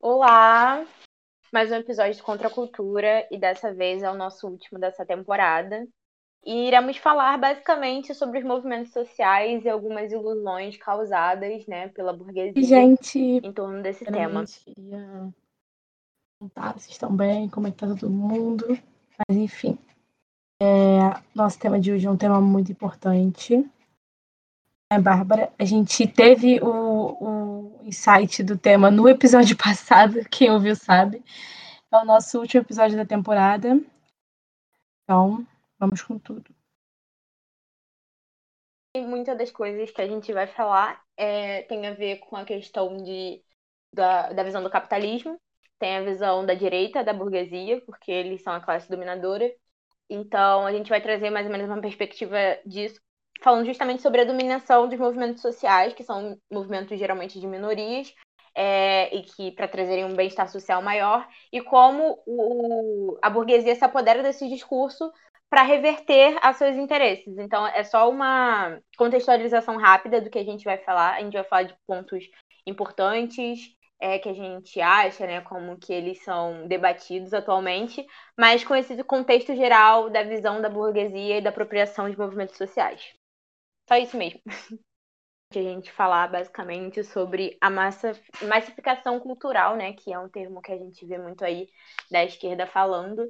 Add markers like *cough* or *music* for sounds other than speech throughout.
Olá! Mais um episódio de Contra a Cultura e dessa vez é o nosso último dessa temporada. E iremos falar basicamente sobre os movimentos sociais e algumas ilusões causadas né, pela burguesia Gente, em torno desse tema. queria perguntar se estão bem, como é que tá todo mundo. Mas enfim. É, nosso tema de hoje é um tema muito importante. É, Bárbara, a gente teve o, o insight do tema no episódio *laughs* passado, quem ouviu sabe. É o nosso último episódio da temporada. Então, vamos com tudo. Muitas das coisas que a gente vai falar é, tem a ver com a questão de, da, da visão do capitalismo, tem a visão da direita, da burguesia, porque eles são a classe dominadora. Então, a gente vai trazer mais ou menos uma perspectiva disso, falando justamente sobre a dominação dos movimentos sociais, que são movimentos geralmente de minorias, é, e que para trazerem um bem-estar social maior, e como o, a burguesia se apodera desse discurso para reverter a seus interesses. Então, é só uma contextualização rápida do que a gente vai falar. A gente vai falar de pontos importantes é, que a gente acha, né, como que eles são debatidos atualmente, mas com esse contexto geral da visão da burguesia e da apropriação de movimentos sociais. Só isso mesmo. *laughs* A gente falar basicamente sobre a massa, massificação cultural, né, que é um termo que a gente vê muito aí da esquerda falando,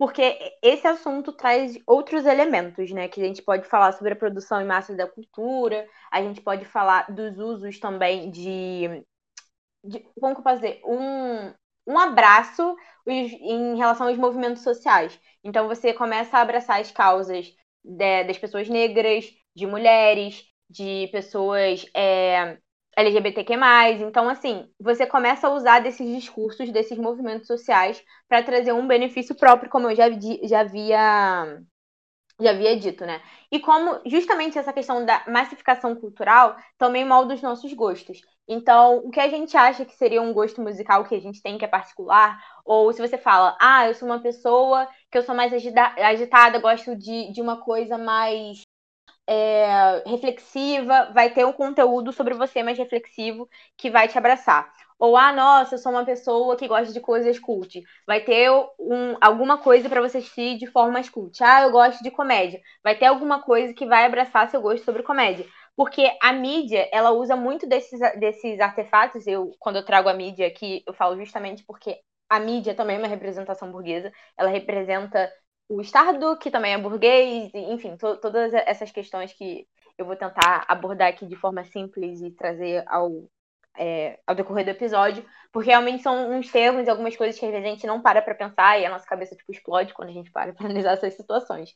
porque esse assunto traz outros elementos, né? Que a gente pode falar sobre a produção em massa da cultura, a gente pode falar dos usos também de. de como que eu posso dizer? Um, um abraço em relação aos movimentos sociais. Então você começa a abraçar as causas de, das pessoas negras, de mulheres, de pessoas é, LGBTQ+. Então, assim, você começa a usar desses discursos, desses movimentos sociais, para trazer um benefício próprio, como eu já, já havia já havia dito, né? E como justamente essa questão da massificação cultural também molda os nossos gostos. Então, o que a gente acha que seria um gosto musical que a gente tem que é particular, ou se você fala, ah, eu sou uma pessoa que eu sou mais agitada, gosto de, de uma coisa mais é, reflexiva, vai ter um conteúdo sobre você mais reflexivo que vai te abraçar. Ou, ah, nossa, eu sou uma pessoa que gosta de coisas cult. Vai ter um, alguma coisa para você assistir de forma mais cult. Ah, eu gosto de comédia. Vai ter alguma coisa que vai abraçar seu gosto sobre comédia. Porque a mídia, ela usa muito desses, desses artefatos. Eu, quando eu trago a mídia aqui, eu falo justamente porque a mídia também é uma representação burguesa. Ela representa o Estado, que também é burguês, enfim, to todas essas questões que eu vou tentar abordar aqui de forma simples e trazer ao, é, ao decorrer do episódio, porque realmente são uns termos e algumas coisas que a gente não para para pensar e a nossa cabeça tipo, explode quando a gente para para *laughs* analisar essas situações.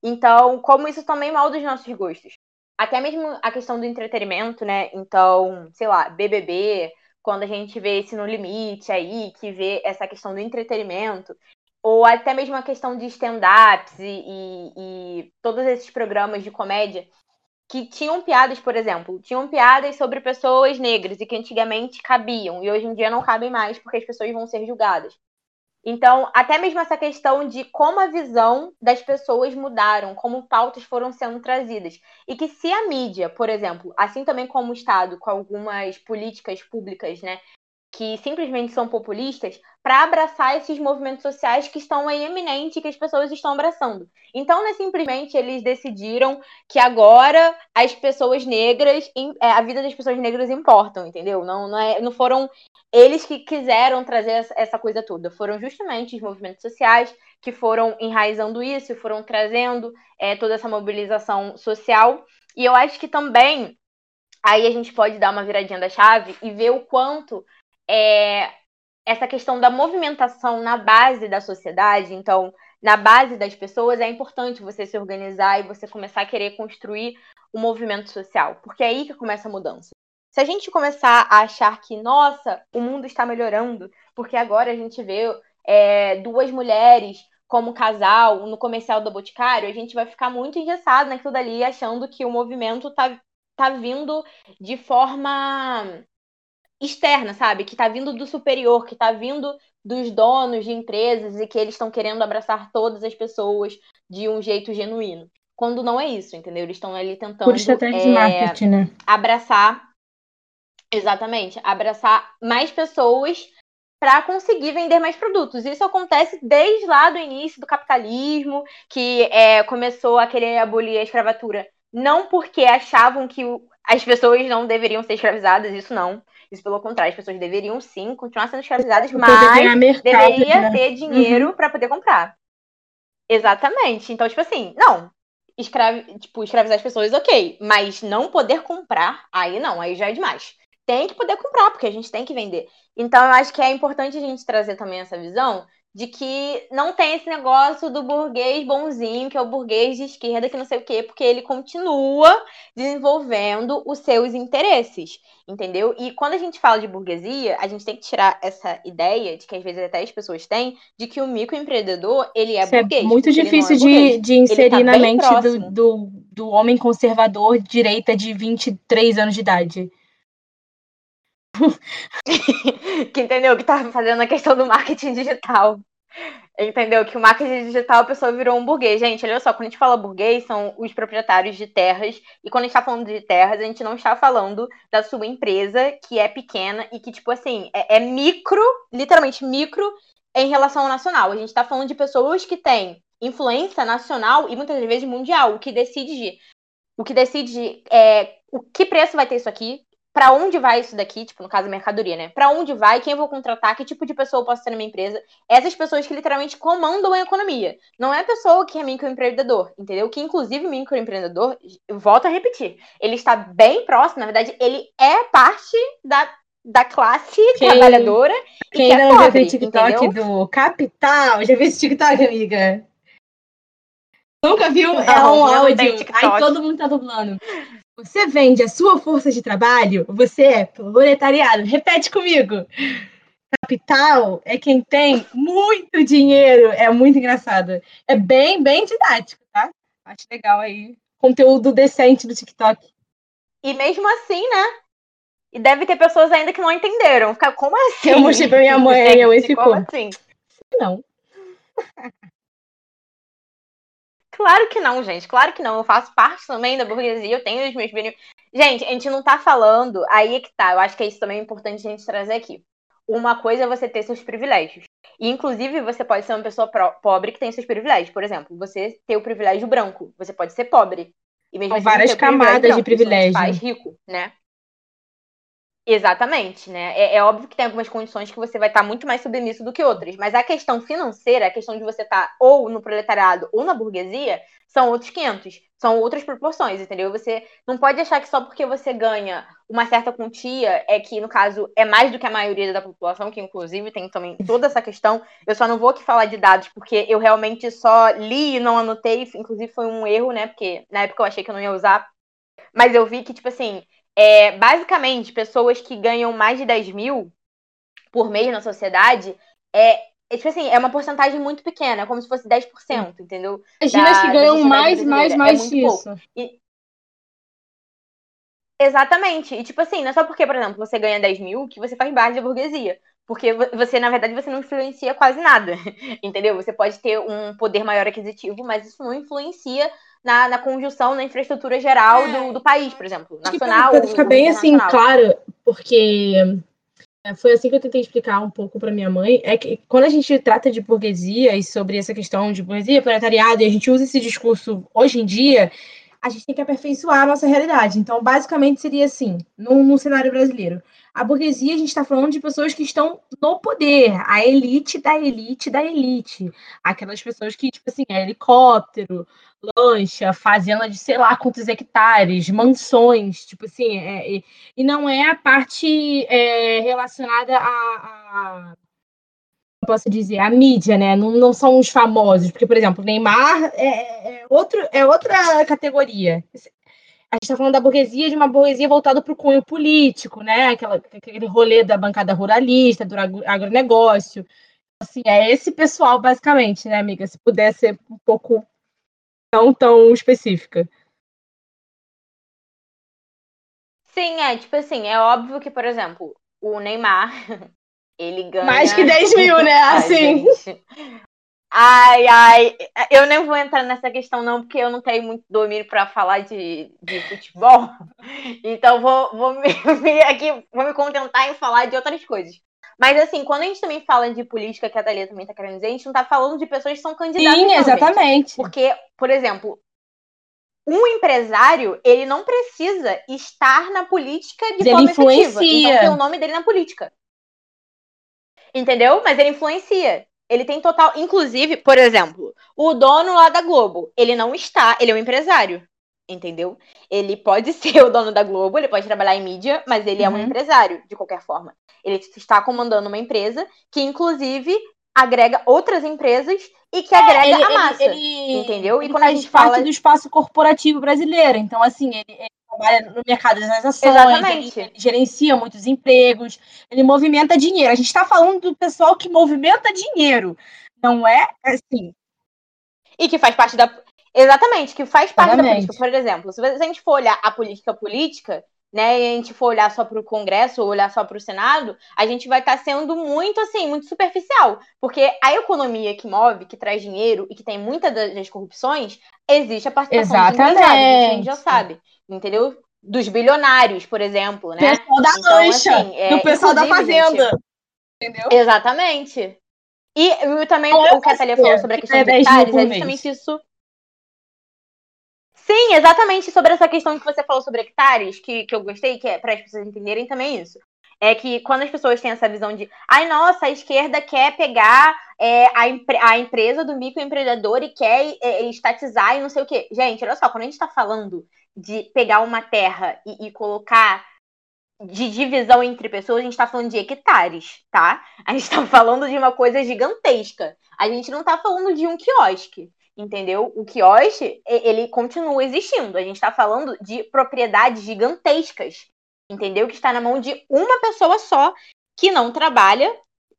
Então, como isso também molda os nossos gostos. Até mesmo a questão do entretenimento, né? Então, sei lá, BBB, quando a gente vê esse No Limite aí, que vê essa questão do entretenimento, ou até mesmo a questão de stand-ups e, e, e, todos esses programas de comédia que tinham piadas, por exemplo, tinham piadas sobre pessoas negras e que antigamente cabiam e hoje em dia não cabem mais porque as pessoas vão ser julgadas. Então, até mesmo essa questão de como a visão das pessoas mudaram, como pautas foram sendo trazidas. E que se a mídia, por exemplo, assim também como o Estado, com algumas políticas públicas, né, que simplesmente são populistas para abraçar esses movimentos sociais que estão aí eminentes e que as pessoas estão abraçando. Então, não é simplesmente eles decidiram que agora as pessoas negras, é, a vida das pessoas negras importam, entendeu? Não, não, é, não foram eles que quiseram trazer essa coisa toda, foram justamente os movimentos sociais que foram enraizando isso, foram trazendo é, toda essa mobilização social. E eu acho que também aí a gente pode dar uma viradinha da chave e ver o quanto é, essa questão da movimentação na base da sociedade, então, na base das pessoas, é importante você se organizar e você começar a querer construir o um movimento social, porque é aí que começa a mudança. Se a gente começar a achar que, nossa, o mundo está melhorando, porque agora a gente vê é, duas mulheres como casal no comercial do Boticário, a gente vai ficar muito engessado naquilo dali, achando que o movimento está tá vindo de forma externa, sabe? Que está vindo do superior, que está vindo dos donos de empresas e que eles estão querendo abraçar todas as pessoas de um jeito genuíno. quando não é isso, entendeu? Eles estão ali tentando Por é, marketing, né? abraçar, exatamente, abraçar mais pessoas para conseguir vender mais produtos. Isso acontece desde lá do início do capitalismo, que é, começou a querer abolir a escravatura, não porque achavam que as pessoas não deveriam ser escravizadas, isso não. Isso pelo contrário, as pessoas deveriam sim continuar sendo escravizadas, mas mercado, deveria né? ter dinheiro Uhum. para poder comprar. Exatamente. Então, tipo assim, não. Escravi, tipo, escravizar as pessoas, ok. Mas não poder comprar, aí não, aí já é demais. Tem que poder comprar, porque a gente tem que vender. Então, eu acho que é importante a gente trazer também essa visão de que não tem esse negócio do burguês bonzinho, que é o burguês de esquerda, que não sei o quê, porque ele continua desenvolvendo os seus interesses, entendeu? E quando a gente fala de burguesia, a gente tem que tirar essa ideia, de que às vezes até as pessoas têm, de que o microempreendedor, ele é Isso é burguês. muito ele não difícil é de, burguês. de inserir tá na mente do, do, do homem conservador de direita de 23 anos de idade. *laughs* que entendeu que tá fazendo a questão do marketing digital. Entendeu? Que o marketing digital a pessoa virou um burguês. Gente, olha só, quando a gente fala burguês, são os proprietários de terras. E quando a gente tá falando de terras, a gente não está falando da sua empresa, que é pequena e que, tipo assim, é, é micro, literalmente micro, em relação ao nacional. A gente tá falando de pessoas que têm influência nacional e muitas vezes mundial. O que decide, o que decide é o que preço vai ter isso aqui, para onde vai isso daqui, tipo, no caso, mercadoria, né? Para onde vai, quem eu vou contratar, que tipo de pessoa eu posso ter na minha empresa. Essas pessoas que literalmente comandam a economia. Não é a pessoa que é microempreendedor, entendeu? Que, inclusive, o microempreendedor, volto a repetir, ele está bem próximo, na verdade, ele é parte da, da classe Quem- trabalhadora e Quem que ainda é não viu pobre, aquele TikTok entendeu? do Capital? Já viu esse TikTok, amiga? Nunca viu? é Não, um não tenho áudio. Aí todo mundo tá dublando. Você vende a sua força de trabalho, você é proletariado. Repete comigo. Capital é quem tem muito dinheiro. É muito engraçado. É bem, bem didático, tá? Acho legal aí. Conteúdo decente do TikTok. E mesmo assim, né? E deve ter pessoas ainda que não entenderam. Como assim? Eu mostrei pra minha mãe, Gente, minha mãe como ficou. assim? Não. Claro que não, gente. Claro que não. Eu faço parte também da burguesia, eu tenho os meus benefícios. Gente, a gente não tá falando. Aí é que tá. Eu acho que é isso também é importante a gente trazer aqui. Uma coisa é você ter seus privilégios. E, inclusive, você pode ser uma pessoa pobre que tem seus privilégios. Por exemplo, você ter o privilégio branco. Você pode ser pobre. E mesmo São assim várias camadas de branco. Isso não te privilégio. faz rico, né? Exatamente, né? É, é óbvio que tem algumas condições que você vai estar muito mais submisso do que outras, mas a questão financeira, a questão de você estar ou no proletariado ou na burguesia, são outros 500, são outras proporções, entendeu? Você não pode achar que só porque você ganha uma certa quantia é que, no caso, é mais do que a maioria da população, que inclusive tem também toda essa questão. Eu só não vou aqui falar de dados, porque eu realmente só li e não anotei, inclusive foi um erro, né? Porque na época eu achei que eu não ia usar, mas eu vi que, tipo assim, é, basicamente, pessoas que ganham mais de 10 mil por mês na sociedade é, é, tipo assim, é uma porcentagem muito pequena, é como se fosse 10%, entendeu? Imagina Da- que ganham mais, mais. É mais muito disso. Exatamente. E tipo assim, não é só porque, por exemplo, você ganha 10 mil que você faz parte da burguesia. Porque vo- você, na verdade, você não influencia quase nada. *laughs* Entendeu? Você pode ter um poder maior aquisitivo, mas isso não influencia na, na conjunção, na infraestrutura geral do, do país, por exemplo. Nacional. pra ficar bem assim, claro, porque é, foi assim que eu tentei explicar um pouco para minha mãe, é que quando a gente trata de burguesia e sobre essa questão de burguesia, proletariado, e a gente usa esse discurso hoje em dia, a gente tem que aperfeiçoar a nossa realidade. Então, basicamente, seria assim, no, no cenário brasileiro. A burguesia, a gente está falando de pessoas que estão no poder, a elite da elite da elite. Aquelas pessoas que, tipo assim, é helicóptero, lancha, fazenda de sei lá quantos hectares, mansões, tipo assim, é, e, não é a parte é, relacionada a, a posso dizer, a mídia, né? Não, não são os famosos, porque, por exemplo, Neymar é, é, outro, é outra categoria. A gente está falando da burguesia, de uma burguesia voltada para o cunho político, né? Aquela, aquele rolê da bancada ruralista, do agro- agronegócio. Assim, é esse pessoal, basicamente, né, amiga? Se puder ser um pouco não tão específica. Sim, é, tipo assim, é óbvio que, por exemplo, o Neymar, *laughs* ele ganha. Mais que 10 *laughs* mil, né? Assim. Ai, ai, eu nem vou entrar nessa questão não, porque eu não tenho muito domínio para falar de, de futebol. *laughs* Então vou, vou me, aqui, vou me contentar em falar de outras coisas. Mas assim, quando a gente também fala de política, que a Thalia também tá querendo dizer, a gente não tá falando de pessoas que são candidatas. Sim, exatamente. Porque, por exemplo, um empresário, ele não precisa estar na política de Ele forma influencia. efetiva. Então tem o nome dele na política. Entendeu? Mas ele influencia. Ele tem total. Inclusive, por exemplo, o dono lá da Globo, ele não está, ele é um empresário. Entendeu? Ele pode *laughs* ser o dono da Globo, ele pode trabalhar em mídia, mas ele é um Uhum. empresário, de qualquer forma. Ele está comandando uma empresa que, inclusive, agrega outras empresas e que agrega É, ele, a ele- massa. ele- entendeu? E ele quando a faz gente parte fala- do espaço corporativo brasileiro. Então, assim, ele, ele trabalha no mercado das ações, ele, ele gerencia muitos empregos, ele movimenta dinheiro. A gente está falando do pessoal que movimenta dinheiro. Não é assim. E que faz parte da. Exatamente, que faz parte da Exatamente. política. Por exemplo, se a gente for olhar a política política, né, e a gente for olhar só para o Congresso ou olhar só para o Senado, a gente vai estar sendo muito assim, muito superficial. Porque a economia que move, que traz dinheiro e que tem muitas das corrupções, existe a participação dos empresários, a gente já Exatamente. sabe. Entendeu? Dos bilionários, por exemplo, né? pessoal da Então, lancha, assim, é, do pessoal da inclusive, gente, fazenda. Entendeu? Exatamente. E, e também é o que a Thalia falou sobre a que questão de 10 mil hectares é justamente isso. Sim, exatamente sobre essa questão que você falou sobre hectares, que, que eu gostei, que é para as pessoas entenderem também isso. É que quando as pessoas têm essa visão de, ai, nossa, a esquerda quer pegar é, a, a empresa do microempreendedor e quer é, estatizar e não sei o quê. Gente, olha só, quando a gente está falando de pegar uma terra e, e colocar de divisão entre pessoas, a gente tá falando de hectares, tá? A gente tá *laughs* falando de uma coisa gigantesca. A gente não tá falando de um quiosque, entendeu? O quiosque, ele continua existindo. A gente tá falando de propriedades gigantescas, entendeu? Que está na mão de uma pessoa só, que não trabalha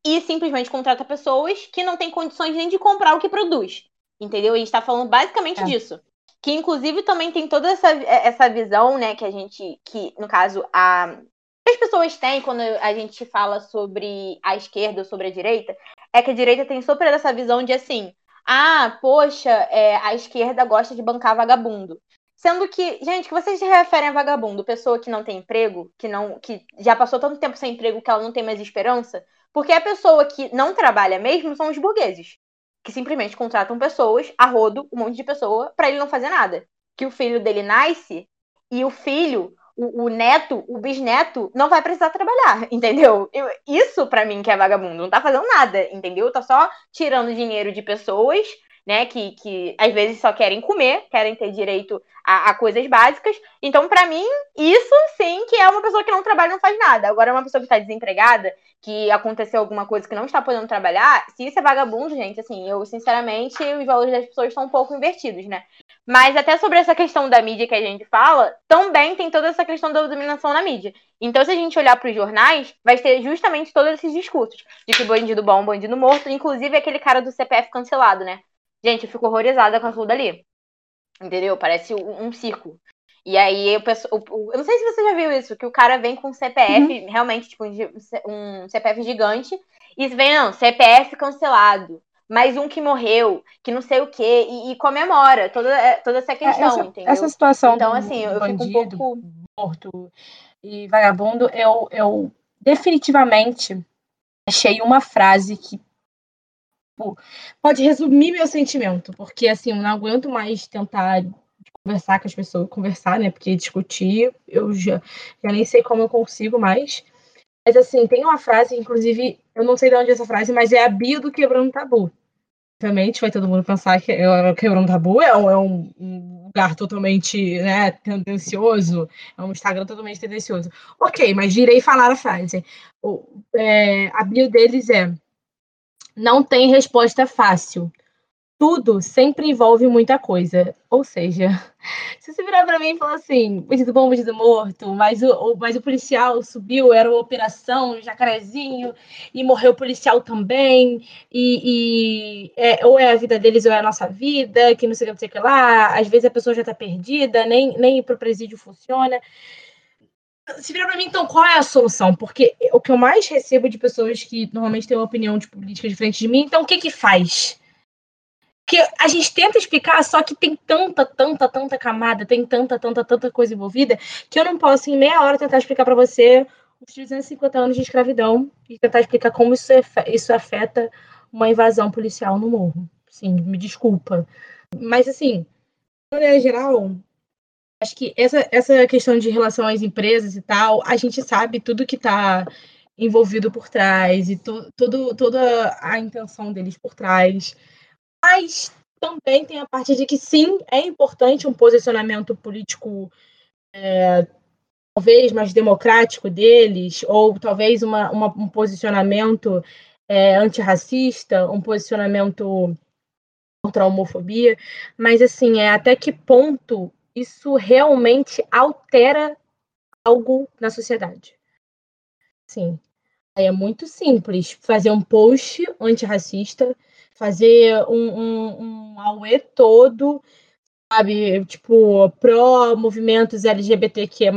e simplesmente contrata pessoas que não têm condições nem de comprar o que produz, entendeu? A gente tá falando basicamente É. disso. Que inclusive também tem toda essa, essa visão, né, que a gente, que no caso, a, as pessoas têm quando a gente fala sobre a esquerda ou sobre a direita, é que a direita tem super essa visão de assim, ah, poxa, é, a esquerda gosta de bancar vagabundo. Sendo que, gente, que vocês se referem a vagabundo, pessoa que não tem emprego, que não, que já passou tanto tempo sem emprego que ela não tem mais esperança, porque a pessoa que não trabalha mesmo são os burgueses, que simplesmente contratam pessoas, a rodo, um monte de pessoa, pra ele não fazer nada. Que o filho dele nasce e o filho o, o neto, o bisneto, não vai precisar trabalhar, *laughs* entendeu? Eu- isso pra mim que é vagabundo, não tá fazendo nada, entendeu? Tá só tirando dinheiro de pessoas, né, que, que às vezes só querem comer, querem ter direito a, a coisas básicas. Então, pra mim, isso sim que é uma pessoa que não trabalha não faz nada. Agora, uma pessoa que tá desempregada, que aconteceu alguma coisa que não está podendo trabalhar, se isso é vagabundo, gente, assim, eu, sinceramente, os valores das pessoas estão um pouco invertidos, né? Mas até sobre essa questão da mídia que a gente fala, também tem toda essa questão da dominação na mídia. Então, se a gente olhar para os jornais, vai ter justamente todos esses discursos de que bandido bom, bandido morto, inclusive aquele cara do CPF cancelado, né? Gente, eu fico horrorizada com aquilo dali. Entendeu? Parece um, um circo. E aí, eu, penso, o- eu não sei se você já viu isso, que o cara vem com um CPF, realmente, tipo, um, um CPF gigante, e vem, não, CPF cancelado. Mais um que morreu, que não sei o quê, e, e comemora toda, é, toda essa questão, essa, entendeu? essa situação Então, assim, eu fico um bandido, pouco. morto e vagabundo, eu, eu definitivamente achei uma frase que pô, pode resumir meu sentimento, porque assim, eu não aguento mais tentar conversar com as pessoas, conversar, né? Porque discutir, eu já, já nem sei como eu consigo mais. Mas assim, tem uma frase, inclusive, eu não sei de onde é essa frase, mas é a bio do Quebrando Tabu. Obviamente, vai todo mundo pensar que é- Quebrando Tabu é, um- é um lugar totalmente né, tendencioso, é um Instagram totalmente tendencioso. Ok, mas direi falar a frase. O, é, a bio deles é não tem resposta fácil. Tudo sempre envolve muita coisa. Ou seja, *laughs* se você virar para mim e falar assim, bandido bom, bandido morto, mas o, o- mas o policial subiu, era uma operação, jacarezinho, e morreu o policial também, e, e é, ou é a vida deles ou é a nossa vida, que não sei o que, não sei o que lá, às vezes a pessoa já tá perdida, nem, nem ir pro presídio funciona. Se virar pra mim, então, qual é a solução? Porque o que eu mais recebo de pessoas que normalmente têm uma opinião de política diferente de mim, então o que que faz? Que a gente tenta explicar, só que tem tanta, tanta, tanta camada, tem tanta, tanta, tanta coisa envolvida, que eu não posso, em meia hora, tentar explicar para você os 350 anos de escravidão e tentar explicar como isso, isso afeta uma invasão policial no morro. Sim, me desculpa. Mas, assim, de maneira geral, acho que essa, essa questão de relação às empresas e tal, a gente sabe tudo que está envolvido por trás e to, todo, toda a intenção deles por trás. Mas também tem a parte de que sim, é importante um posicionamento político é, talvez mais democrático deles, ou talvez uma, uma um posicionamento é, antirracista, um posicionamento contra a homofobia, mas assim, é até que ponto isso realmente altera algo na sociedade. Sim. É muito simples fazer um post antirracista, fazer um, um, um AUE todo, sabe, tipo, pró-movimentos LGBTQ+.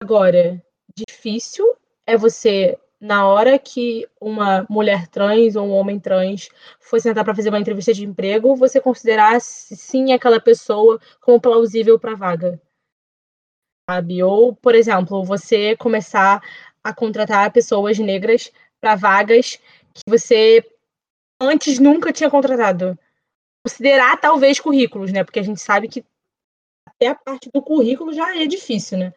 Agora, difícil é você, na hora que uma mulher trans ou um homem trans for sentar para fazer uma entrevista de emprego, você considerar sim aquela pessoa como plausível para vaga. Sabe? Ou, por exemplo, você começar a contratar pessoas negras para vagas que você antes nunca tinha contratado. Considerar talvez currículos, né? Porque a gente sabe que até a parte do currículo já é difícil, né?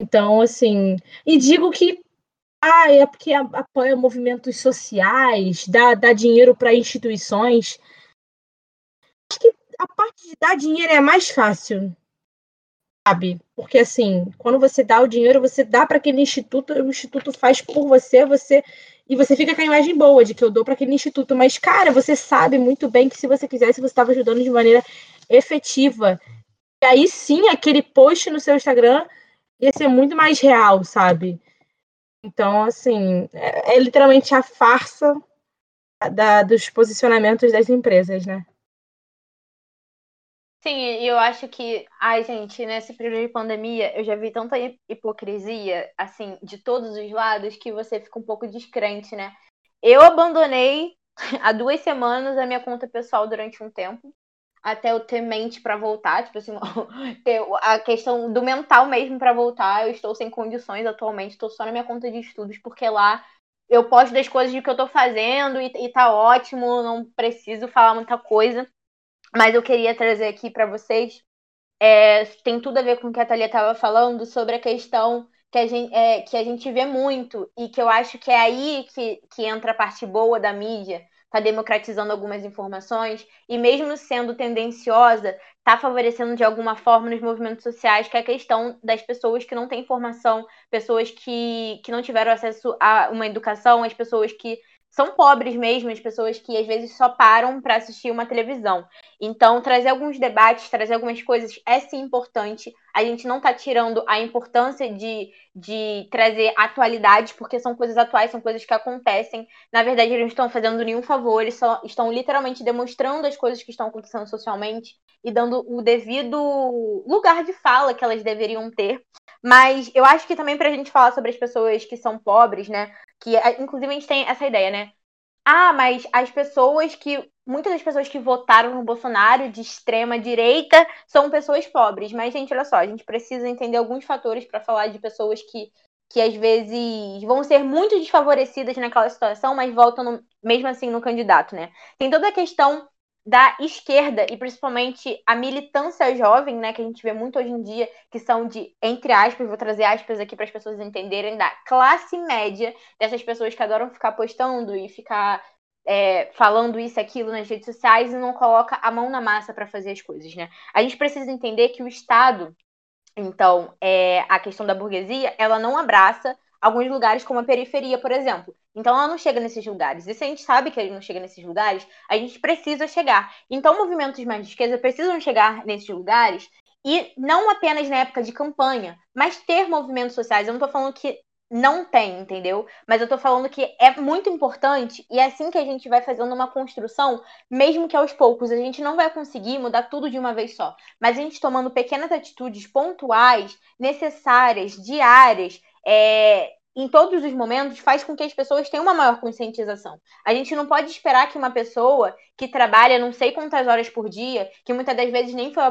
Então, assim, e digo que ah, é porque apoia movimentos sociais, dá, dá dinheiro para instituições. Acho que a parte de dar dinheiro é mais fácil, sabe? Porque assim, quando você dá o dinheiro, você dá para aquele instituto, o instituto faz por você, você e você fica com a imagem boa de que eu dou para aquele instituto, mas cara, você sabe muito bem que se você quisesse, você estava ajudando de maneira efetiva. E aí sim, aquele post no seu Instagram ia ser muito mais real, sabe? Então, assim, é, é literalmente a farsa da, dos posicionamentos das empresas, né? Sim, eu acho que, ai, gente, nesse período de pandemia, eu já vi tanta hipocrisia, assim, de todos os lados, que você fica um pouco descrente, né? Eu abandonei *laughs* há duas semanas a minha conta pessoal durante um tempo, até eu ter mente para voltar, tipo assim, *laughs* a questão do mental mesmo para voltar. Eu estou sem condições atualmente, estou só na minha conta de estudos, porque lá eu posto das coisas que eu tô fazendo e, e tá ótimo, não preciso falar muita coisa. Mas eu queria trazer aqui para vocês, é, tem tudo a ver com o que a Thalia estava falando sobre a questão que a, gente, é, que a gente vê muito e que eu acho que é aí que, que entra a parte boa da mídia, está democratizando algumas informações e mesmo sendo tendenciosa, está favorecendo de alguma forma nos movimentos sociais, que é a questão das pessoas que não têm formação, pessoas que, que não tiveram acesso a uma educação, as pessoas que são pobres mesmo, as pessoas que às vezes só param para assistir uma televisão. Então, trazer alguns debates, trazer algumas coisas é sim importante. A gente não está tirando a importância de, de trazer atualidades, porque são coisas atuais, são coisas que acontecem. Na verdade, eles não estão fazendo nenhum favor, eles só estão literalmente demonstrando as coisas que estão acontecendo socialmente e dando o devido lugar de fala que elas deveriam ter. Mas eu acho que também para a gente falar sobre as pessoas que são pobres, né? Que inclusive a gente tem essa ideia, né? Ah, mas as pessoas que. Muitas das pessoas que votaram no Bolsonaro de extrema direita são pessoas pobres. Mas, gente, olha só, a gente precisa entender alguns fatores para falar de pessoas que, que às vezes vão ser muito desfavorecidas naquela situação, mas votam no, mesmo assim no candidato, né? Tem toda a questão da esquerda e principalmente a militância jovem, né, que a gente vê muito hoje em dia, que são de, entre aspas, vou trazer aspas aqui para as pessoas entenderem, da classe média, dessas pessoas que adoram ficar postando e ficar é, falando isso aquilo nas redes sociais e não coloca a mão na massa para fazer as coisas, né? A gente precisa entender que o Estado, então, é, a questão da burguesia, ela não abraça alguns lugares como a periferia, por exemplo. Então ela não chega nesses lugares. E se a gente sabe que ela não chega nesses lugares, a gente precisa chegar. Então movimentos mais de esquerda precisam chegar nesses lugares e não apenas na época de campanha, mas ter movimentos sociais. Eu não estou falando que não tem, entendeu? Mas eu tô falando que é muito importante e é assim que a gente vai fazendo uma construção, mesmo que aos poucos. A gente não vai conseguir mudar tudo de uma vez só, mas a gente tomando pequenas atitudes pontuais, necessárias, diárias, é, em todos os momentos faz com que as pessoas tenham uma maior conscientização. A gente não pode esperar que uma pessoa que trabalha não sei quantas horas por dia, que muitas das vezes nem foi,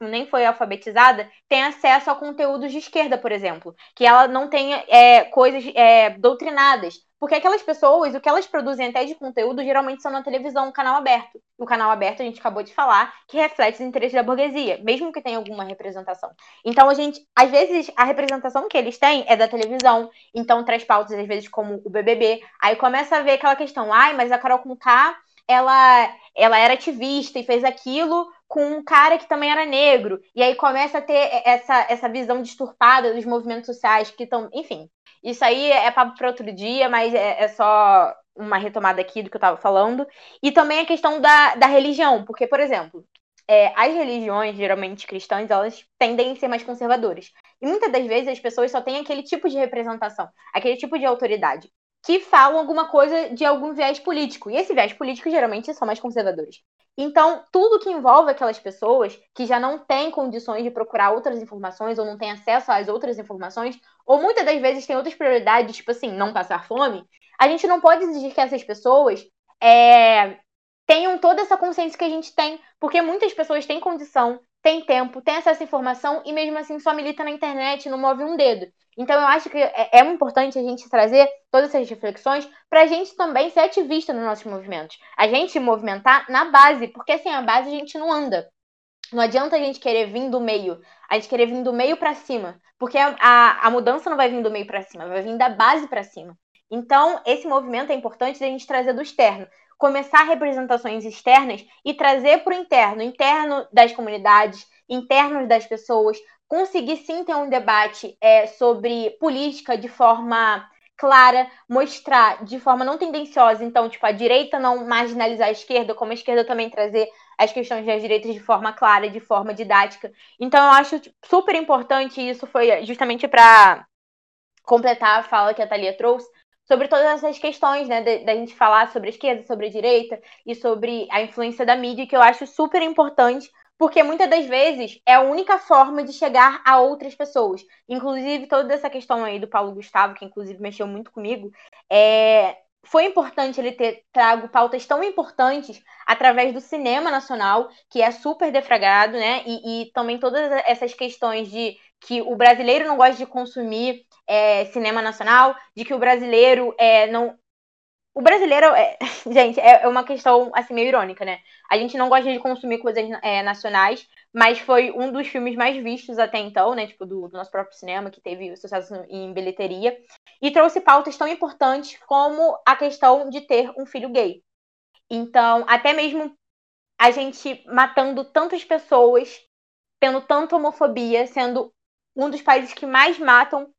nem foi alfabetizada, tenha acesso a conteúdos de esquerda, por exemplo. Que ela não tenha é, coisas é, doutrinadas. Porque aquelas pessoas, o que elas produzem até de conteúdo, geralmente são na televisão, um canal aberto. O canal aberto, a gente acabou de falar, que reflete os interesses da burguesia, mesmo que tenha alguma representação. Então, a gente, às vezes, a representação que eles têm é da televisão, então traz pautas, às vezes, como o BBB. Aí começa a ver aquela questão, ai, mas a Carol com K, ela, ela era ativista e fez aquilo com um cara que também era negro. E aí começa a ter essa, essa visão disturpada dos movimentos sociais que estão. Enfim, isso aí é papo para outro dia, mas é, é, só uma retomada aqui do que eu estava falando. E também a questão da, da religião, porque, por exemplo, é, as religiões, geralmente cristãs, elas tendem a ser mais conservadoras. E muitas das vezes as pessoas só têm aquele tipo de representação, aquele tipo de autoridade, que falam alguma coisa de algum viés político. E esse viés político geralmente são mais conservadores. Então, tudo que envolve aquelas pessoas que já não têm condições de procurar outras informações ou não têm acesso às outras informações, ou muitas das vezes têm outras prioridades, tipo assim, não passar fome, a gente não pode exigir que essas pessoas é, tenham toda essa consciência que a gente tem, porque muitas pessoas têm condição, têm tempo, têm acesso à informação e mesmo assim só milita na internet, não move um dedo. Então eu acho que é, é importante a gente trazer todas essas reflexões para a gente também ser ativista nos nossos movimentos. A gente se movimentar na base, porque sem a base a gente não anda. Não adianta a gente querer vir do meio, a gente querer vir do meio para cima, porque a, a, a, mudança não vai vir do meio para cima, vai vir da base para cima. Então, esse movimento é importante a gente trazer do externo, começar representações externas e trazer para o interno, interno das comunidades, internos das pessoas, conseguir sim ter um debate é, sobre política de forma clara, mostrar de forma não tendenciosa, então, tipo, a direita não marginalizar a esquerda, como a esquerda também trazer as questões das direitas de forma clara, de forma didática. Então, eu acho super importante, isso foi justamente para completar a fala que a Thalia trouxe, sobre todas essas questões, né, da gente falar sobre a esquerda, sobre a direita e sobre a influência da mídia, que eu acho super importante porque muitas das vezes é a única forma de chegar a outras pessoas. Inclusive, toda essa questão aí do Paulo Gustavo, que inclusive mexeu muito comigo, é... foi importante ele ter trago pautas tão importantes através do cinema nacional, que é super defragado, né? E, e também todas essas questões de que o brasileiro não gosta de consumir é, cinema nacional, de que o brasileiro é, não, o brasileiro, é, *laughs* gente, é, é uma questão assim meio irônica, né? A gente não gosta de consumir coisas é, nacionais, mas foi um dos filmes mais vistos até então, né? Tipo, do, do, nosso próprio cinema, que teve sucesso em bilheteria. E trouxe pautas tão importantes como a questão de ter um filho gay. Então, até mesmo a gente matando tantas pessoas, tendo tanta homofobia, sendo um dos países que mais matam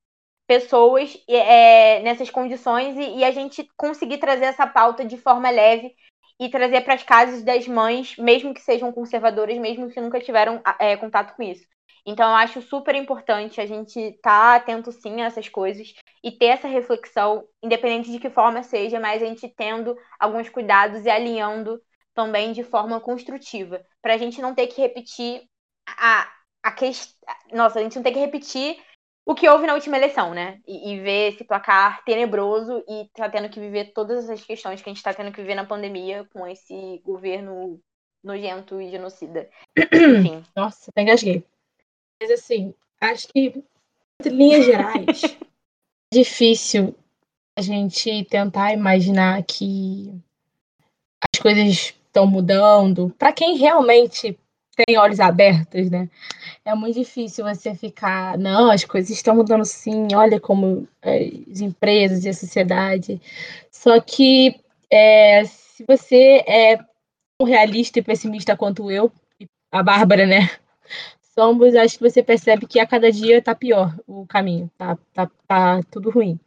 pessoas é, nessas condições e, e, a gente conseguir trazer essa pauta de forma leve e trazer para as casas das mães, mesmo que sejam conservadoras, mesmo que nunca tiveram é, contato com isso. Então, eu acho super importante a gente estar tá atento sim a essas coisas e ter essa reflexão, independente de que forma seja, mas a gente tendo alguns cuidados e alinhando também de forma construtiva, para a gente não ter que repetir a, a questão. Nossa, a gente não ter que repetir o que houve na última eleição, né? E, e, ver esse placar tenebroso e tá tendo que viver todas essas questões que a gente tá tendo que viver na pandemia com esse governo nojento e genocida. *clears throat* Enfim. Nossa, até engasguei. Mas assim, acho que, em linhas gerais, é difícil a gente tentar imaginar que as coisas estão mudando. Para quem realmente tem olhos abertos, né? É muito difícil você ficar, não, as coisas estão mudando sim, olha como as empresas e a sociedade. Só que é, se você é tão realista e pessimista quanto eu, a Bárbara, né? Somos, acho que você percebe que a cada dia tá pior o caminho, tá, tá, tá tudo ruim.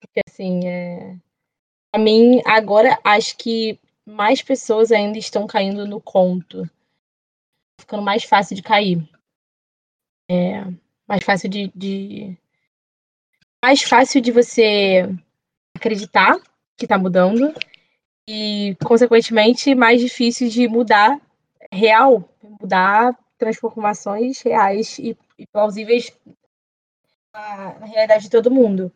Porque assim, é... pra mim, agora acho que mais pessoas ainda estão caindo no conto ficando mais fácil de cair. É, mais fácil de, de, mais fácil de você acreditar que está mudando e consequentemente mais difícil de mudar real, mudar transformações reais e, e plausíveis na, na, realidade de todo mundo.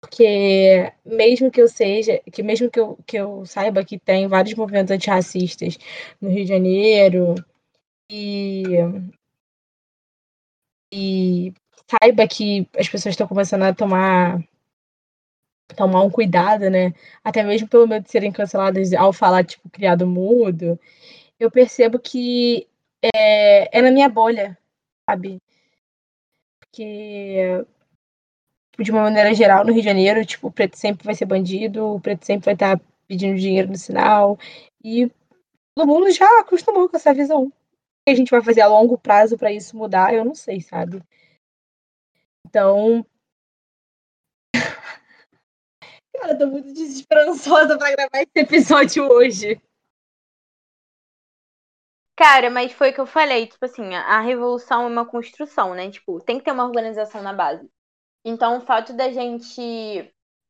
Porque mesmo que eu seja, que mesmo que eu, que eu saiba que tem vários movimentos antirracistas no Rio de Janeiro e, e saiba que as pessoas estão começando a tomar tomar um cuidado, né? Até mesmo pelo medo de serem canceladas ao falar, tipo, criado mudo, eu percebo que é, é na minha bolha, sabe? Porque, de uma maneira geral, no Rio de Janeiro, tipo, o preto sempre vai ser bandido, o preto sempre vai estar pedindo dinheiro no sinal, e todo mundo já acostumou com essa visão. A gente vai fazer a longo prazo para isso mudar, eu não sei, sabe? Então, *laughs* Cara, eu tô muito desesperançosa pra gravar esse episódio hoje. Cara, mas foi o que eu falei, tipo assim, a revolução é uma construção, né? Tipo, tem que ter uma organização na base. Então, o fato da gente.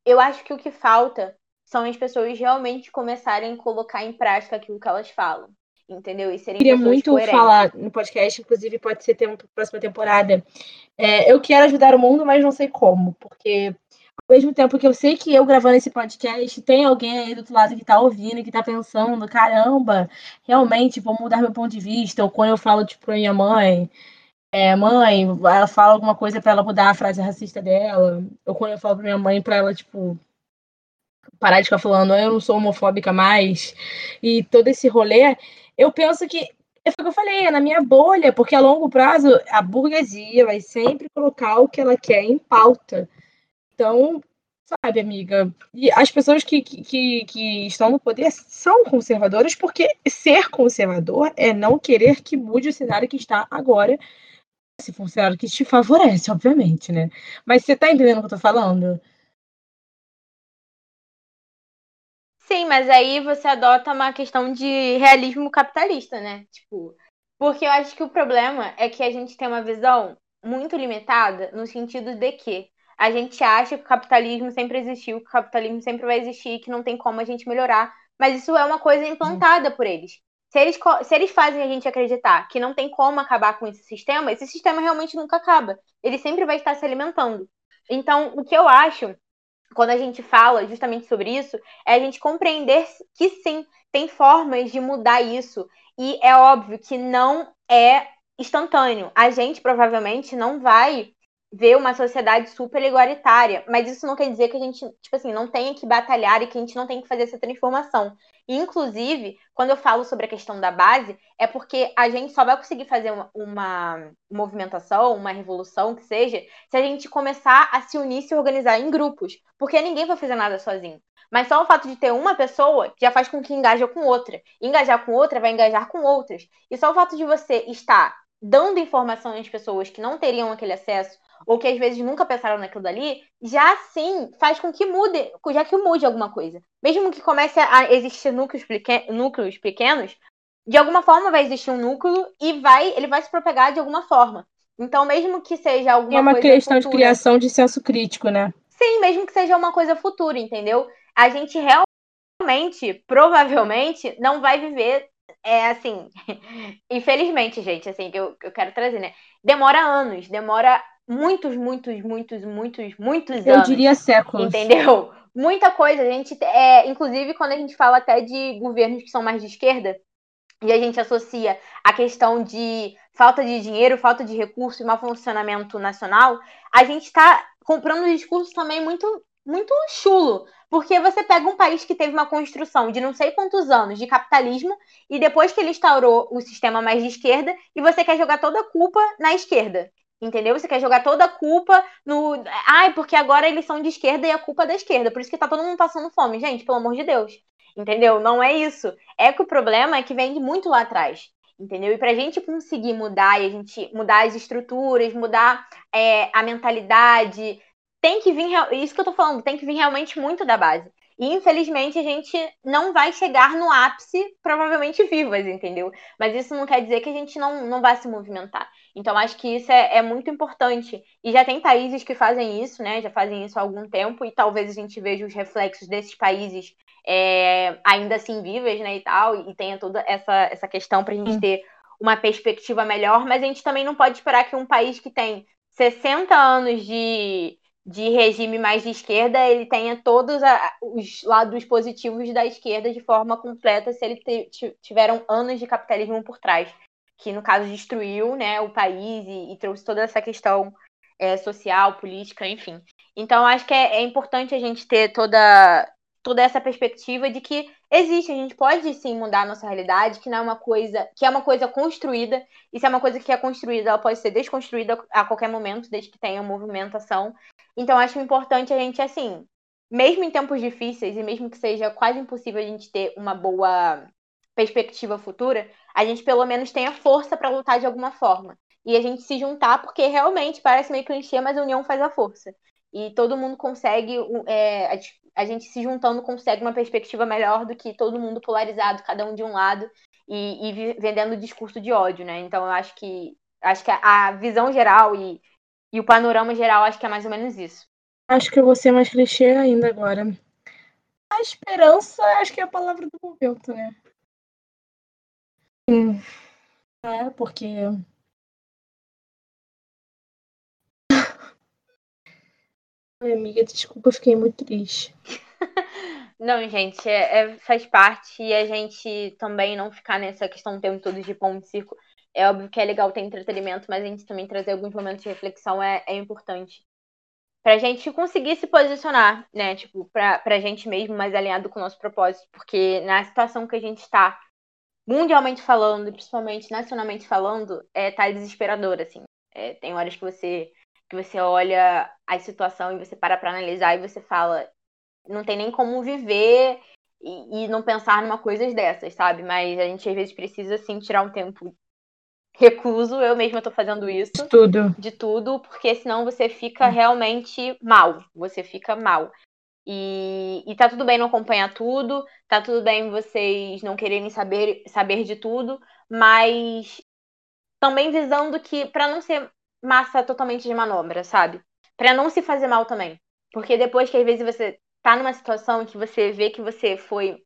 Eu acho que o que falta são as pessoas realmente começarem a colocar em prática aquilo que elas falam. Entendeu? E serem Queria muito coerentes. falar no podcast, inclusive pode ser ter uma próxima temporada. É, eu quero ajudar o mundo, mas não sei como, porque ao mesmo tempo que eu sei que eu gravando esse podcast, tem alguém aí do outro lado que tá ouvindo, que tá pensando, caramba, realmente vou mudar meu ponto de vista. Ou quando eu falo, tipo, pra minha mãe, é, mãe, ela fala alguma coisa para ela mudar a frase racista dela. Ou quando eu falo pra minha mãe pra ela, tipo, parar de ficar falando, eu não sou homofóbica mais. E todo esse rolê, eu penso que é o que eu falei, é na minha bolha, porque a longo prazo a burguesia vai sempre colocar o que ela quer em pauta. Então, sabe, amiga, e as pessoas que, que, que estão no poder são conservadoras, porque ser conservador é não querer que mude o cenário que está agora. Se for um cenário que te favorece, obviamente, né? Mas você tá entendendo o que eu tô falando? Sim, mas aí você adota uma questão de realismo capitalista, né? Tipo, porque eu acho que o problema é que a gente tem uma visão muito limitada no sentido de que a gente acha que o capitalismo sempre existiu, que o capitalismo sempre vai existir, que não tem como a gente melhorar, mas isso é uma coisa implantada por eles. Se eles, se eles fazem a gente acreditar que não tem como acabar com esse sistema, esse sistema realmente nunca acaba. Ele sempre vai estar se alimentando. Então, o que eu acho, quando a gente fala justamente sobre isso, é a gente compreender que sim, tem formas de mudar isso. E é óbvio que não é instantâneo. A gente provavelmente não vai ver uma sociedade super igualitária, mas isso não quer dizer que a gente, tipo assim, não tenha que batalhar e que a gente não tenha que fazer essa transformação. E, inclusive, quando eu falo sobre a questão da base, é porque a gente só vai conseguir fazer uma, uma movimentação, uma revolução, que seja, se a gente começar a se unir, se organizar em grupos, porque ninguém vai fazer nada sozinho. Mas só o fato de ter uma pessoa já faz com que engaje com outra. Engajar com outra vai engajar com outras. E só o fato de você estar dando informação às pessoas que não teriam aquele acesso, ou que às vezes nunca pensaram naquilo dali, já sim faz com que mude, já que mude alguma coisa. Mesmo que comece a existir núcleos, pequen núcleos pequenos, de alguma forma vai existir um núcleo e vai, ele vai se propagar de alguma forma. Então, mesmo que seja alguma coisa. É uma questão futura, de criação de senso crítico, né? Sim, mesmo que seja uma coisa futura, entendeu? A gente realmente, provavelmente, não vai viver é assim, *laughs* infelizmente, gente, assim, que eu, eu quero trazer, né? Demora anos, demora muitos, muitos, muitos, muitos, muitos anos. Eu diria séculos. Entendeu? *laughs* Muita coisa. A gente, é, inclusive, quando a gente fala até de governos que são mais de esquerda, e a gente associa a questão de falta de dinheiro, falta de recurso e mau funcionamento nacional, a gente está comprando um discurso também muito, muito chulo. Porque você pega um país que teve uma construção de não sei quantos anos de capitalismo, e depois que ele instaurou o sistema mais de esquerda, e você quer jogar toda a culpa na esquerda. Entendeu? Você quer jogar toda a culpa no. Ai, porque agora eles são de esquerda e a culpa é da esquerda. Por isso que tá todo mundo passando fome. Gente, pelo amor de Deus. Entendeu? Não é isso. É que o problema é que vem de muito lá atrás. Entendeu? E pra gente conseguir mudar e a gente mudar as estruturas, mudar é, a mentalidade, tem que vir. Isso que eu tô falando, tem que vir realmente muito da base. E infelizmente a gente não vai chegar no ápice, provavelmente vivas, entendeu? Mas isso não quer dizer que a gente não, não vai se movimentar. Então acho que isso é, é muito importante. E já tem países que fazem isso, né? Já fazem isso há algum tempo, e talvez a gente veja os reflexos desses países é, ainda assim vivas, né? E tal, e tenha toda essa, essa questão para a gente ter uma perspectiva melhor, mas a gente também não pode esperar que um país que tem 60 anos de de regime mais de esquerda ele tenha todos a, os lados positivos da esquerda de forma completa se ele tiveram anos de capitalismo por trás, que no caso destruiu né, o país e, e trouxe toda essa questão é, social, política, enfim. Então acho que é, é importante a gente ter toda toda essa perspectiva de que existe, a gente pode sim mudar a nossa realidade, que não é uma coisa, que é uma coisa construída, e se é uma coisa que é construída, ela pode ser desconstruída a qualquer momento, desde que tenha movimentação. Então acho importante a gente assim, mesmo em tempos difíceis e mesmo que seja quase impossível a gente ter uma boa perspectiva futura, a gente pelo menos tenha força para lutar de alguma forma. E a gente se juntar, porque realmente parece meio clichê, mas a união faz a força. E todo mundo consegue é, a gente se juntando consegue uma perspectiva melhor do que todo mundo polarizado, cada um de um lado, e, e vendendo o discurso de ódio, né? Então eu acho que acho que a visão geral e, e o panorama geral acho que é mais ou menos isso. Acho que eu vou ser mais clichê ainda agora. A esperança, acho que é a palavra do momento, né? Sim. É, porque *laughs* Ai, amiga, desculpa, eu fiquei muito triste. *laughs* Não, gente, é, é, faz parte e a gente também não ficar nessa questão o tempo todo de pão de circo. É óbvio que é legal ter entretenimento, mas a gente também trazer alguns momentos de reflexão é, é importante. Pra gente conseguir se posicionar, né? Tipo, pra, pra gente mesmo mais alinhado com o nosso propósito. Porque na situação que a gente está, mundialmente falando, principalmente nacionalmente falando, é, tá desesperador, assim. É, tem horas que você que você olha a situação e você para para analisar e você fala, não tem nem como viver e, e, não pensar numa coisa dessas, sabe? Mas a gente às vezes precisa assim tirar um tempo recluso, eu mesma estou fazendo isso. De tudo. De tudo, porque senão você fica realmente mal. Você fica mal. E, e tá tudo bem não acompanhar tudo, tá tudo bem vocês não quererem saber, saber de tudo, mas também visando que, para não ser massa totalmente de manobra, sabe? Para não se fazer mal também. Porque depois que às vezes você tá numa situação que você vê que você foi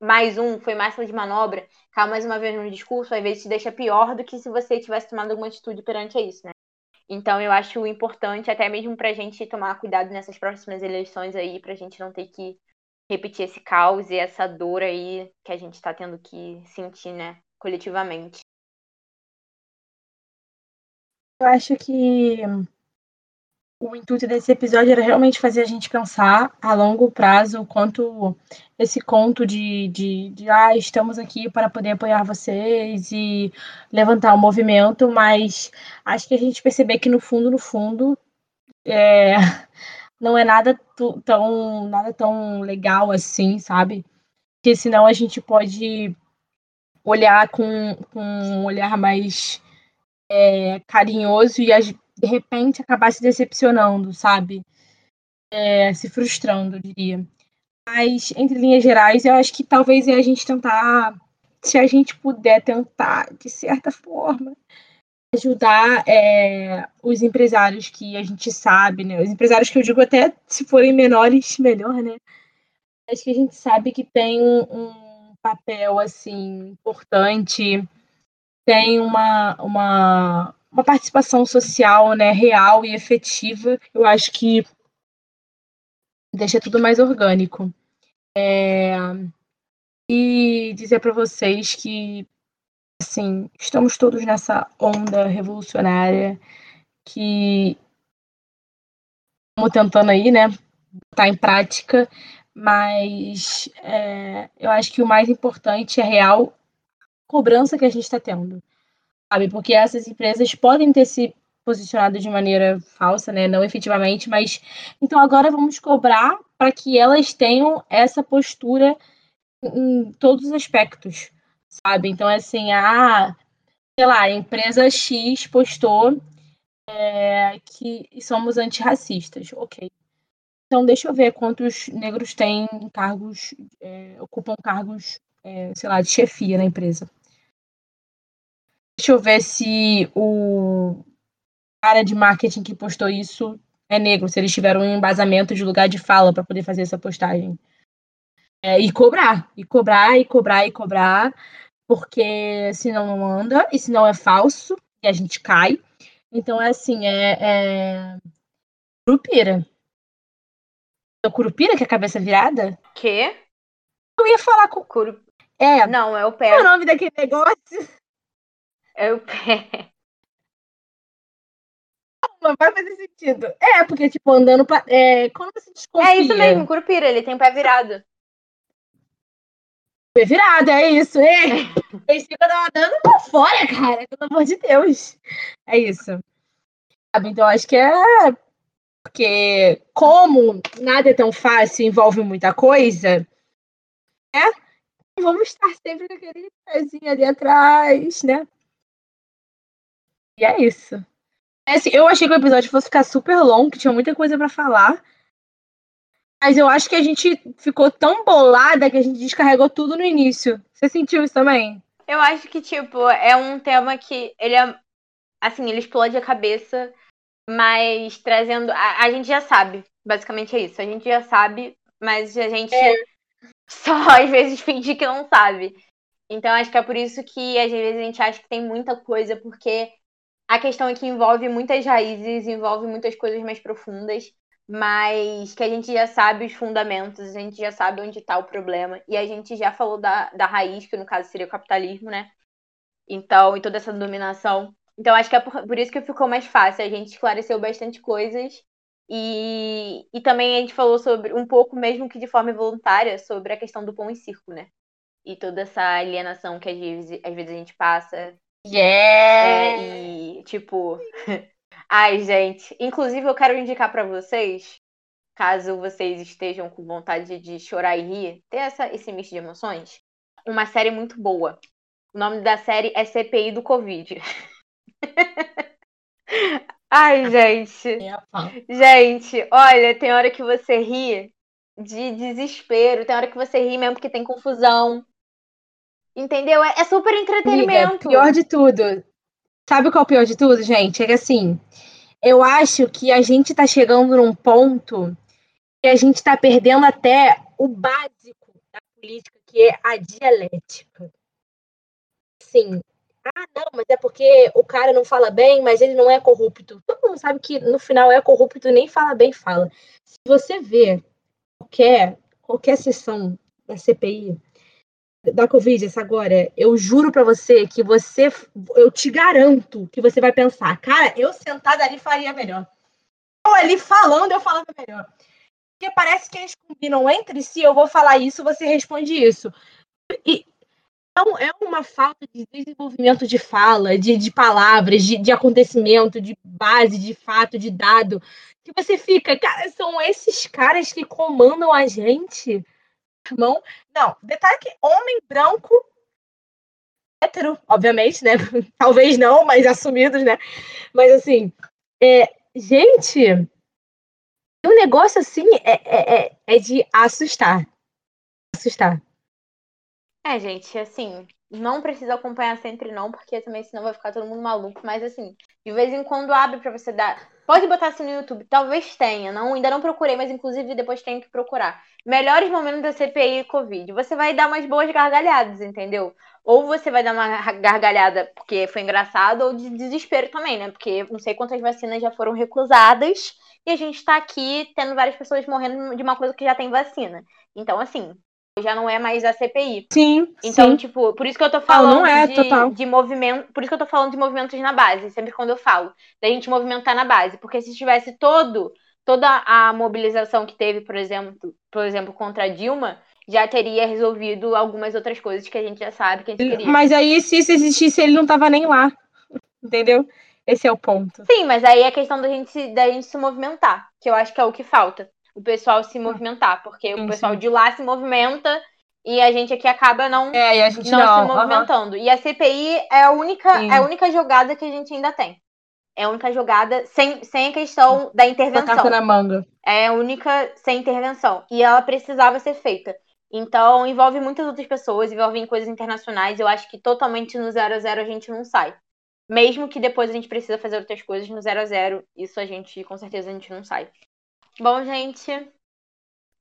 mais um, foi massa de manobra, caiu mais uma vez no discurso, às vezes te deixa pior do que se você tivesse tomado alguma atitude perante isso, né? Então eu acho importante, até mesmo pra gente tomar cuidado nessas próximas eleições aí, pra gente não ter que repetir esse caos e essa dor aí que a gente tá tendo que sentir, né, coletivamente. Eu acho que o intuito desse episódio era realmente fazer a gente pensar a longo prazo quanto esse conto de, de, de ah, estamos aqui para poder apoiar vocês e levantar o movimento, mas acho que a gente perceber que no fundo, no fundo, é, *laughs* não é nada tão, nada tão legal assim, sabe? Porque senão a gente pode olhar com, com um olhar mais é, carinhoso e de repente acabar se decepcionando, sabe? É, se frustrando, eu diria. Mas, entre linhas gerais, eu acho que talvez é a gente tentar, se a gente puder tentar, de certa forma, ajudar é, os empresários que a gente sabe, né? Os empresários que eu digo até se forem menores, *laughs* melhor, né? Acho que a gente sabe que tem um, papel, assim, importante tem uma, uma, uma participação social né, real e efetiva, eu acho que deixa tudo mais orgânico. É, e dizer para vocês que assim estamos todos nessa onda revolucionária que estamos tentando aí, né, botar em prática, mas é, eu acho que o mais importante é real cobrança que a gente está tendo, sabe? Porque essas empresas podem ter se posicionado de maneira falsa, né? Não efetivamente, mas então agora vamos cobrar para que elas tenham essa postura em todos os aspectos, sabe? Então, assim, a, sei lá, a empresa X postou é, que somos antirracistas, ok. Então, deixa eu ver quantos negros têm cargos, é, ocupam cargos, é, sei lá, de chefia na empresa. Deixa eu ver se o cara de marketing que postou isso é negro, se eles tiveram um embasamento de lugar de fala para poder fazer essa postagem. É, e cobrar, e cobrar, e cobrar, e cobrar, porque senão não anda, e senão é falso, e a gente cai. Então é assim, é, é... Grupira. O Curupira, que é a cabeça virada? Quê? Eu ia falar com. Curu... É. Não, é o Qual é o pé. nome daquele negócio? É o pé. Não vai fazer sentido. É, porque, tipo, andando pra. É, quando você desconfia. É isso mesmo, Curupira, ele tem o pé virado. Pé virado, é isso. *laughs* Ei, eles ficam nadando pra fora, cara. Pelo amor de Deus. É isso. Sabe? Então, acho que é. Porque, como nada é tão fácil, envolve muita coisa, né? Vamos estar sempre com aquele pezinho ali atrás, né? E é isso. É assim, eu achei que o episódio fosse ficar super longo, que tinha muita coisa pra falar. Mas eu acho que a gente ficou tão bolada que a gente descarregou tudo no início. Você sentiu isso também? Eu acho que, tipo, é um tema que ele é. Assim, ele explode a cabeça, mas trazendo. A, a gente já sabe, basicamente é isso. A gente já sabe, mas a gente É. só *laughs* às vezes finge que não sabe. Então acho que é por isso que às vezes a gente acha que tem muita coisa, porque a questão é que envolve muitas raízes, envolve muitas coisas mais profundas, mas que a gente já sabe os fundamentos, a gente já sabe onde está o problema, e a gente já falou da, da raiz, que no caso seria o capitalismo, né? Então, e toda essa dominação. Então, acho que é por, por isso que ficou mais fácil. A gente esclareceu bastante coisas. E, e também a gente falou sobre, um pouco, mesmo que de forma involuntária, sobre a questão do pão e circo, né? E toda essa alienação que às vezes, às vezes a gente passa. Yeah! É, e, tipo. *laughs* Ai, gente. Inclusive, eu quero indicar pra vocês, caso vocês estejam com vontade de chorar e rir, ter essa, esse misto de emoções, uma série muito boa. O nome da série é CPI do Covid. *laughs* Ai, gente. Gente, olha, tem hora que você ri de desespero, tem hora que você ri mesmo porque tem confusão. Entendeu? É, é super Amiga, entretenimento. pior de tudo. Sabe qual é o pior de tudo, gente? É que assim, eu acho que a gente tá chegando num ponto que a gente tá perdendo até o básico da política, que é a dialética. Sim. Ah, não, mas é porque o cara não fala bem, mas ele não é corrupto. Todo mundo sabe que no final é corrupto e nem fala bem fala. Se você vê qualquer, qualquer sessão da CPI, da Covid, essa agora, eu juro pra você que você, eu te garanto que você vai pensar, cara, eu sentada ali faria melhor. Eu ali falando, eu falava melhor. Porque parece que eles combinam entre si, eu vou falar isso, você responde isso. E então, é uma falta de desenvolvimento de fala, de, de palavras, de, de acontecimento, de base, de fato, de dado, que você fica, cara, são esses caras que comandam a gente? Irmão. Não, detalhe que homem branco, hétero, obviamente, né? *laughs* Talvez não, mas assumidos, né? Mas assim, é, gente, o negócio assim é, é, é, é de assustar. Assustar. É, gente, assim, não precisa acompanhar sempre não, porque também senão vai ficar todo mundo maluco, mas assim, de vez em quando abre pra você dar. Pode botar assim no YouTube, talvez tenha, não, ainda não procurei, mas inclusive depois tenho que procurar. Melhores momentos da CPI e Covid. Você vai dar umas boas gargalhadas, entendeu? Ou você vai dar uma gargalhada porque foi engraçado, ou de desespero também, né? Porque não sei quantas vacinas já foram recusadas e a gente tá aqui tendo várias pessoas morrendo de uma coisa que já tem vacina. Então, assim, já não é mais a CPI. Sim, Então, sim. tipo, por isso que eu tô falando não é, de, total. de movimento. Por isso que eu tô falando de movimentos na base, sempre quando eu falo, da gente movimentar na base. Porque se tivesse todo, toda a mobilização que teve, por exemplo, por exemplo, contra a Dilma, já teria resolvido algumas outras coisas que a gente já sabe que a gente queria. Mas aí, se isso existisse, ele não tava nem lá. Entendeu? Esse é o ponto. Sim, mas aí é questão da gente, da gente se movimentar, que eu acho que é o que falta. O pessoal se movimentar, porque Sim, o pessoal sim. de lá se movimenta e a gente aqui acaba não É, não, não. se movimentando. E a CPI é a única, Sim. é a única jogada que a gente ainda tem. É a única jogada sem, sem a questão da intervenção. carta na manga. É a única sem intervenção. E ela precisava ser feita. Então, envolve muitas outras pessoas, envolve em coisas internacionais. Eu acho que totalmente no 0 a 0 a gente não sai. Mesmo que depois a gente precisa fazer outras coisas no 0 a 0 isso a gente, com certeza, a gente não sai. Bom, gente,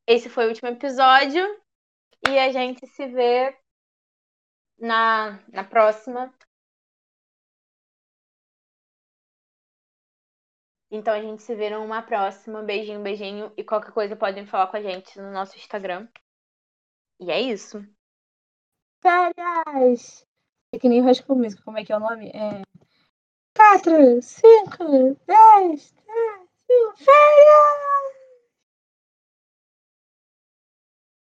esse foi o último episódio. E a gente se vê na, na próxima. Então a gente se vê numa próxima. Beijinho, beijinho. E qualquer coisa podem falar com a gente no nosso Instagram. E é isso. Férias! É que nem Rasco Música, como é que é o nome? É. 4, 5, 10,